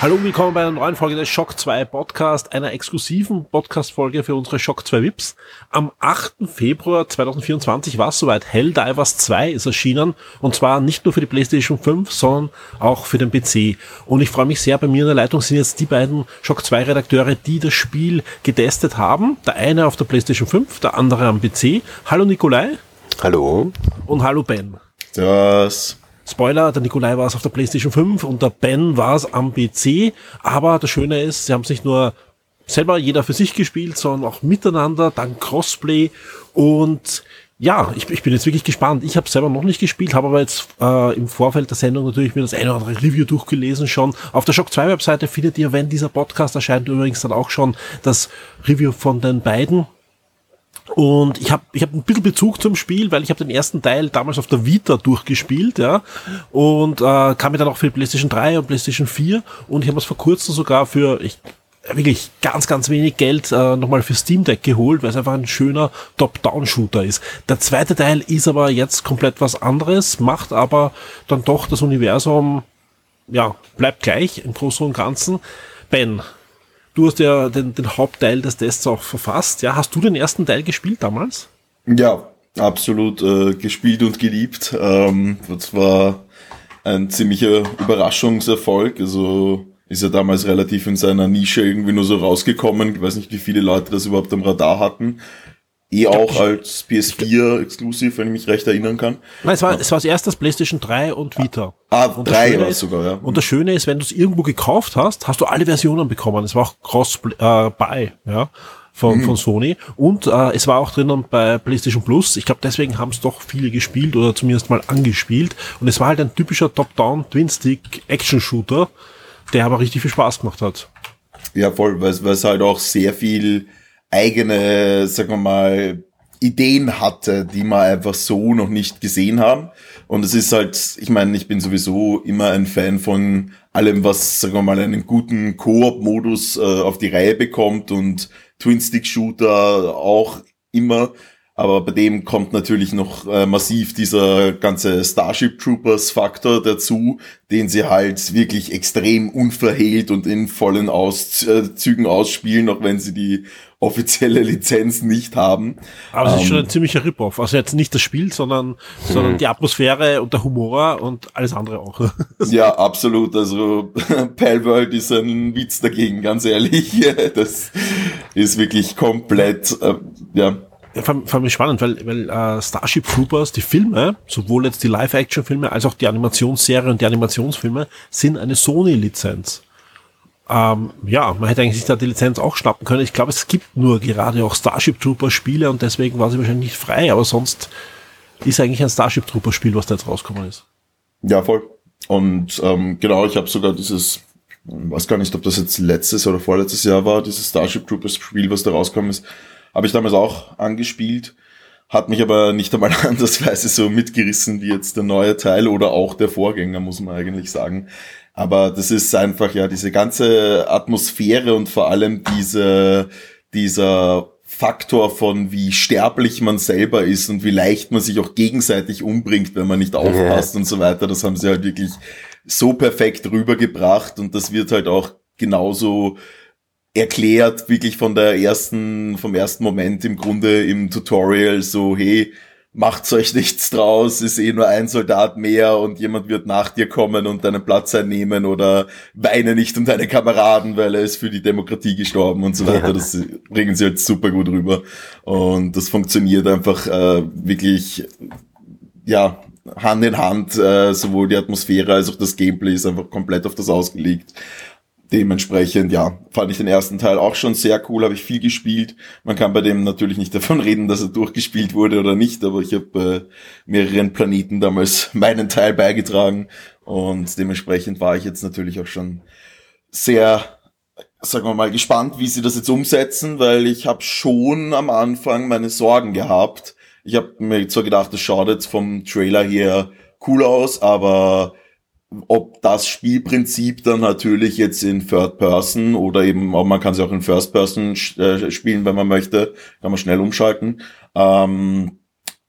Hallo und willkommen bei einer neuen Folge des Shock 2 Podcast, einer exklusiven Podcast-Folge für unsere Shock 2 VIPs. Am 8. Februar 2024 war es soweit. Helldivers 2 ist erschienen und zwar nicht nur für die PlayStation 5, sondern auch für den PC. Und ich freue mich sehr, bei mir in der Leitung sind jetzt die beiden Shock 2 Redakteure, die das Spiel getestet haben. Der eine auf der PlayStation 5, der andere am PC. Hallo Nikolai. Hallo. Und hallo Ben. Servus. Spoiler, der Nikolai war es auf der PlayStation 5 und der Ben war es am PC. Aber das Schöne ist, sie haben es nicht nur selber jeder für sich gespielt, sondern auch miteinander, dann Crossplay und ja, ich, ich bin jetzt wirklich gespannt. Ich habe selber noch nicht gespielt, habe aber jetzt äh, im Vorfeld der Sendung natürlich mir das eine oder andere Review durchgelesen schon. Auf der Shock 2 Webseite findet ihr, wenn dieser Podcast erscheint, übrigens dann auch schon das Review von den beiden. Und ich habe ich hab ein bisschen Bezug zum Spiel, weil ich habe den ersten Teil damals auf der Vita durchgespielt, ja. Und äh, kam mir dann auch für PlayStation 3 und PlayStation 4 und ich habe es vor kurzem sogar für ich, wirklich ganz, ganz wenig Geld äh, nochmal für Steam Deck geholt, weil es einfach ein schöner Top-Down-Shooter ist. Der zweite Teil ist aber jetzt komplett was anderes, macht aber dann doch das Universum, ja, bleibt gleich im Großen und Ganzen. Ben, du hast ja den, den Hauptteil des Tests auch verfasst. Ja, hast du den ersten Teil gespielt damals? Ja, absolut äh, gespielt und geliebt. Ähm, das war ein ziemlicher Überraschungserfolg. Also ist ja damals relativ in seiner Nische irgendwie nur so rausgekommen. Ich weiß nicht, wie viele Leute das überhaupt am Radar hatten. Eh auch als PS4 exklusiv, wenn ich mich recht erinnern kann. Nein, es war, ja. es war als erstes PlayStation 3 und Vita. Ah, und 3 war es sogar, ja. Und das Schöne ist, wenn du es irgendwo gekauft hast, hast du alle Versionen bekommen. Es war auch Cross-Buy, äh, ja, von, mhm. von Sony. Und äh, es war auch drinnen bei PlayStation Plus. Ich glaube, deswegen haben es doch viele gespielt oder zumindest mal angespielt. Und es war halt ein typischer Top-Down Twin-Stick-Action-Shooter, der aber richtig viel Spaß gemacht hat. Ja, voll, weil es halt auch sehr viel eigene, sagen wir mal, Ideen hatte, die wir einfach so noch nicht gesehen haben. Und es ist halt, ich meine, ich bin sowieso immer ein Fan von allem, was, sagen wir mal, einen guten Koop-Modus äh, auf die Reihe bekommt und Twin-Stick-Shooter auch immer. Aber bei dem kommt natürlich noch äh, massiv dieser ganze Starship Troopers Faktor dazu, den sie halt wirklich extrem unverhehlt und in vollen Auszügen äh, ausspielen, auch wenn sie die offizielle Lizenz nicht haben. Aber es ähm, ist schon ein ziemlicher Rip-Off. Also jetzt nicht das Spiel, sondern, sondern hm. die Atmosphäre und der Humor und alles andere auch. ja, absolut. Also Palworld ist ein Witz dagegen, ganz ehrlich. Das ist wirklich komplett, äh, ja, ja, fand, fand mich spannend, weil, weil äh, Starship Troopers, die Filme, sowohl jetzt die Live-Action-Filme als auch die Animationsserie und die Animationsfilme, sind eine Sony-Lizenz. Ähm, ja, man hätte eigentlich sich da die Lizenz auch schnappen können. Ich glaube, es gibt nur gerade auch Starship Troopers Spiele und deswegen war sie wahrscheinlich nicht frei, aber sonst ist eigentlich ein Starship Troopers Spiel, was da jetzt rausgekommen ist. Ja, voll. Und ähm, genau, ich habe sogar dieses, ich weiß gar nicht, ob das jetzt letztes oder vorletztes Jahr war, dieses Starship Troopers Spiel, was da rausgekommen ist, habe ich damals auch angespielt, hat mich aber nicht einmal andersweise so mitgerissen wie jetzt der neue Teil oder auch der Vorgänger, muss man eigentlich sagen. Aber das ist einfach ja diese ganze Atmosphäre und vor allem diese, dieser Faktor von wie sterblich man selber ist und wie leicht man sich auch gegenseitig umbringt, wenn man nicht aufpasst ja. und so weiter. Das haben sie halt wirklich so perfekt rübergebracht und das wird halt auch genauso erklärt, wirklich von der ersten, vom ersten Moment im Grunde im Tutorial so, hey, macht's euch nichts draus, ist eh nur ein Soldat mehr und jemand wird nach dir kommen und deinen Platz einnehmen oder weine nicht um deine Kameraden, weil er ist für die Demokratie gestorben und so weiter. Ja. Das bringen sie halt super gut rüber. Und das funktioniert einfach äh, wirklich, ja, Hand in Hand, äh, sowohl die Atmosphäre als auch das Gameplay ist einfach komplett auf das ausgelegt dementsprechend, ja, fand ich den ersten Teil auch schon sehr cool, habe ich viel gespielt. Man kann bei dem natürlich nicht davon reden, dass er durchgespielt wurde oder nicht, aber ich habe äh, mehreren Planeten damals meinen Teil beigetragen und dementsprechend war ich jetzt natürlich auch schon sehr, sagen wir mal, gespannt, wie sie das jetzt umsetzen, weil ich habe schon am Anfang meine Sorgen gehabt. Ich habe mir zwar gedacht, das schaut jetzt vom Trailer her cool aus, aber ob das Spielprinzip dann natürlich jetzt in Third Person oder eben, auch man kann es auch in First Person äh, spielen, wenn man möchte, kann man schnell umschalten. Ähm,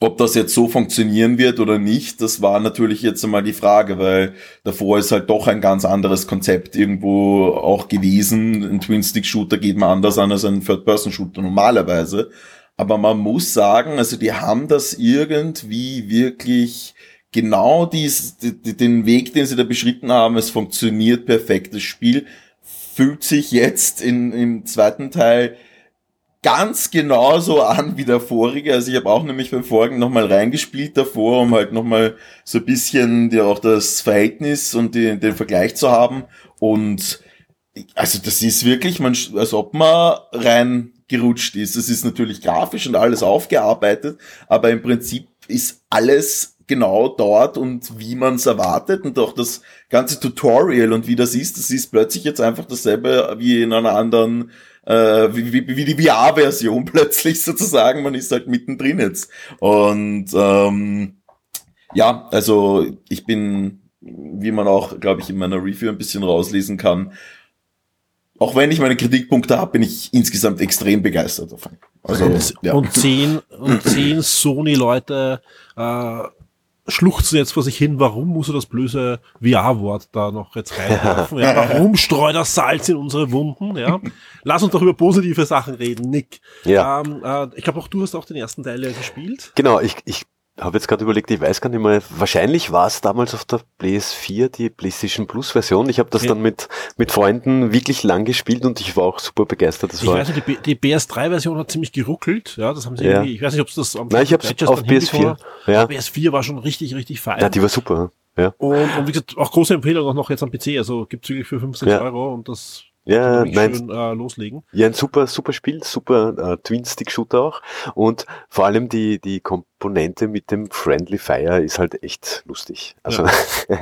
ob das jetzt so funktionieren wird oder nicht, das war natürlich jetzt einmal die Frage, weil davor ist halt doch ein ganz anderes Konzept irgendwo auch gewesen. Ein Twin-Stick-Shooter geht man anders an als ein Third-Person-Shooter normalerweise. Aber man muss sagen, also die haben das irgendwie wirklich genau dies, die, den Weg, den sie da beschritten haben, es funktioniert perfekt. Das Spiel fühlt sich jetzt in, im zweiten Teil ganz genauso an wie der vorige. Also ich habe auch nämlich beim vorigen nochmal reingespielt davor, um halt nochmal so ein bisschen die, auch das Verhältnis und die, den Vergleich zu haben. Und also das ist wirklich, man, als ob man reingerutscht ist. Es ist natürlich grafisch und alles aufgearbeitet, aber im Prinzip ist alles genau dort und wie man es erwartet und auch das ganze Tutorial und wie das ist, das ist plötzlich jetzt einfach dasselbe wie in einer anderen, äh, wie, wie, wie die VR-Version plötzlich sozusagen, man ist halt mittendrin jetzt. Und ähm, ja, also ich bin, wie man auch, glaube ich, in meiner Review ein bisschen rauslesen kann, auch wenn ich meine Kritikpunkte habe, bin ich insgesamt extrem begeistert davon. Also, ja. Und zehn, und zehn Sony-Leute äh, schluchzen jetzt vor sich hin, warum muss er das blöse VR-Wort da noch jetzt reinwerfen? Ja. warum streut er Salz in unsere Wunden? Ja, lass uns doch über positive Sachen reden, Nick. Ja. Ähm, äh, ich glaube auch du hast auch den ersten Teil gespielt. Genau, ich, ich habe jetzt gerade überlegt, ich weiß gar nicht mehr, wahrscheinlich war es damals auf der PS4 die PlayStation Plus Version. Ich habe das ja. dann mit, mit Freunden wirklich lang gespielt und ich war auch super begeistert. Das ich war weiß nicht, die, die PS3 Version hat ziemlich geruckelt, ja, das haben sie ja. irgendwie, ich weiß nicht, ob es das am Nein, ich habe auf PS4. Ja. PS4 war schon richtig, richtig fein. Ja, die war super. Ja. Und, und wie gesagt, auch große Empfehlung auch noch jetzt am PC, also gibt es wirklich für 15 ja. Euro und das ja, nein, schön äh, loslegen. Ja, ein super, super Spiel, super äh, Twin-Stick-Shooter auch. Und vor allem die, die Komponente mit dem Friendly Fire ist halt echt lustig. Also ja.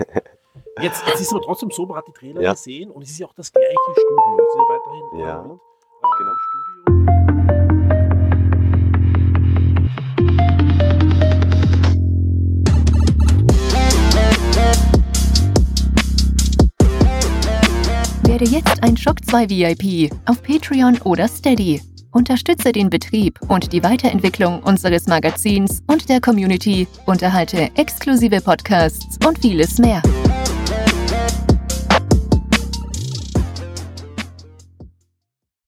jetzt, jetzt ist aber trotzdem so, man hat die Trailer ja. gesehen und es ist ja auch das gleiche Studio. Es ist ja weiterhin ja. Mit, äh, genau. Werde jetzt ein Shock 2 VIP auf Patreon oder Steady. Unterstütze den Betrieb und die Weiterentwicklung unseres Magazins und der Community, unterhalte exklusive Podcasts und vieles mehr.